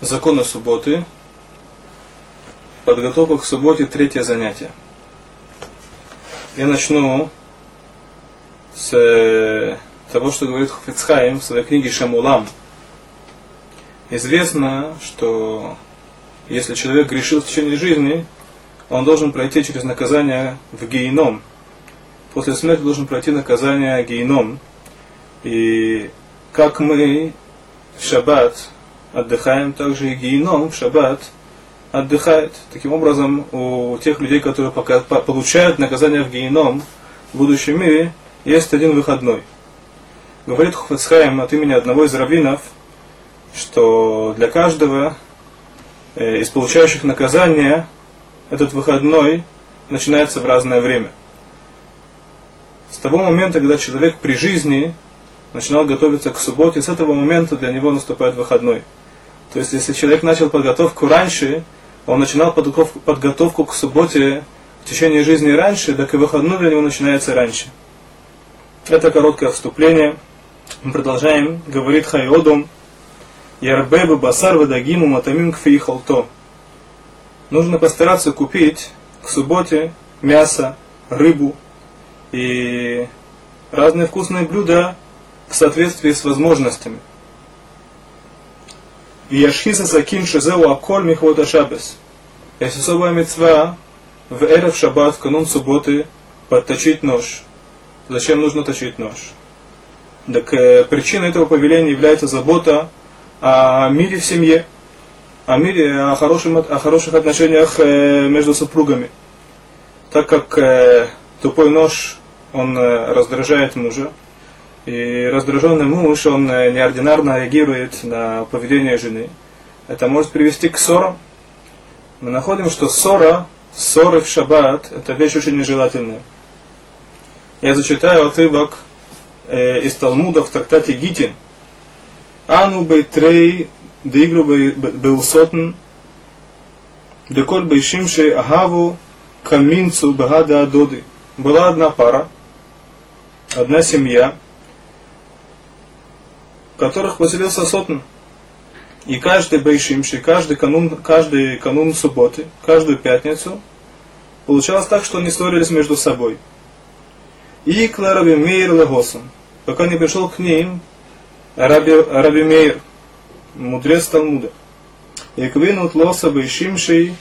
Законы субботы. Подготовка к субботе, третье занятие. Я начну с э, того, что говорит Хуфицхайм в своей книге Шамулам. Известно, что если человек грешил в течение жизни, он должен пройти через наказание в гейном. После смерти должен пройти наказание гейном. И как мы в шаббат отдыхаем, также и геном в шаббат отдыхает. Таким образом, у тех людей, которые пока получают наказание в геном в будущем мире, есть один выходной. Говорит Хуфацхайм от имени одного из раввинов, что для каждого э, из получающих наказание этот выходной начинается в разное время. С того момента, когда человек при жизни начинал готовиться к субботе, с этого момента для него наступает выходной. То есть, если человек начал подготовку раньше, он начинал подготовку, подготовку к субботе в течение жизни раньше, так и выходной для него начинается раньше. Это короткое вступление. Мы продолжаем. Говорит Хайодом. Ярбебы басар вадагиму матамим кфиихалто. Нужно постараться купить к субботе мясо, рыбу и разные вкусные блюда в соответствии с возможностями. Яшхиса Сакин Шизеу Аколь Михвода Шабес. Есть особая мецва в Эрев Шаббат, канун субботы, подточить нож. Зачем нужно точить нож? Так э, причиной этого повеления является забота о мире в семье, о мире, о, хорошем, о хороших отношениях э, между супругами. Так как э, тупой нож, он э, раздражает мужа, и раздраженный муж, он э, неординарно реагирует на поведение жены. Это может привести к ссорам. Мы находим, что ссора, ссоры в шаббат, это вещь очень нежелательная. Я зачитаю отрывок э, из Талмуда в трактате Гитин. Ану бейтрей деигру беусотн деколь бейшимшей агаву каминцу багада адоды. Была одна пара, одна семья, которых поселился сотн. И каждый Бейшимши, каждый канун, каждый канун субботы, каждую пятницу, получалось так, что они ссорились между собой. И к Раби Мейр Лагосом, пока не пришел к ним Раби, Раби Мейр, мудрец Талмуда. И квинут лоса Бейшимши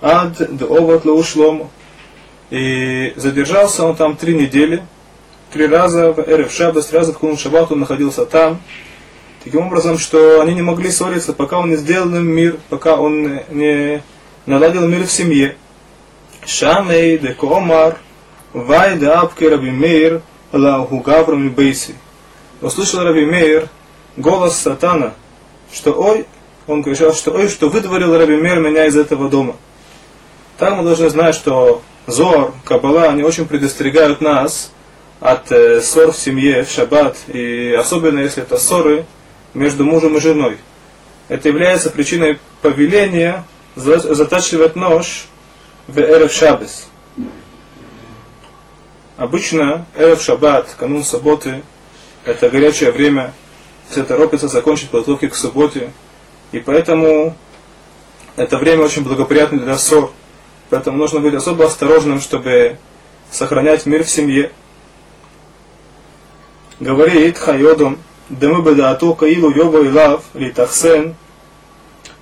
ад оват лаушлому. И задержался он там три недели, три раза в Эрев Шабас, три раза в Кунун Шаббат он находился там, Таким образом, что они не могли ссориться, пока он не сделал им мир, пока он не наладил мир в семье. Шамей де Комар, Вай де Апке Раби Мейр, Лауху Гаврам Бейси. Услышал Раби Мейр голос сатана, что ой, он кричал, что ой, что выдворил Раби Мейр меня из этого дома. Так мы должны знать, что Зор, Кабала, они очень предостерегают нас от э, ссор в семье, в шаббат, и особенно если это ссоры, между мужем и женой. Это является причиной повеления затачивать нож в Эрев Шабес. Обычно Эрев Шаббат, канун субботы, это горячее время, все торопятся закончить подготовки к субботе, и поэтому это время очень благоприятно для ссор. Поэтому нужно быть особо осторожным, чтобы сохранять мир в семье. Говорит Хайодом, דמו בדעתו כאילו יובו אליו להתאכסן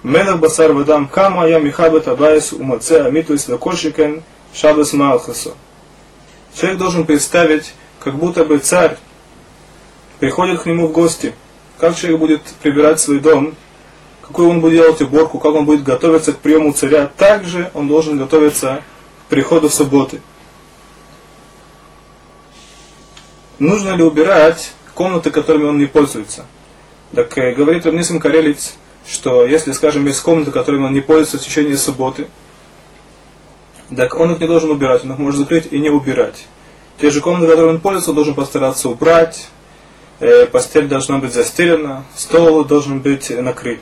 מלך בשר ודם כמה היה מחבת הבייס ומצא המיתוס וכל שכן шабас Малхасу. Человек должен представить, как будто бы царь приходит к нему в гости. Как человек будет прибирать свой дом, какую он будет делать уборку, как он будет готовиться к приему царя. Также он должен готовиться к приходу в субботы. Нужно ли убирать комнаты, которыми он не пользуется. Так э, говорит Равнисим Карелиц, что если, скажем, есть комнаты, которыми он не пользуется в течение субботы, так он их не должен убирать, он их может закрыть и не убирать. Те же комнаты, которыми он пользуется, он должен постараться убрать, э, постель должна быть застелена, стол должен быть накрыт.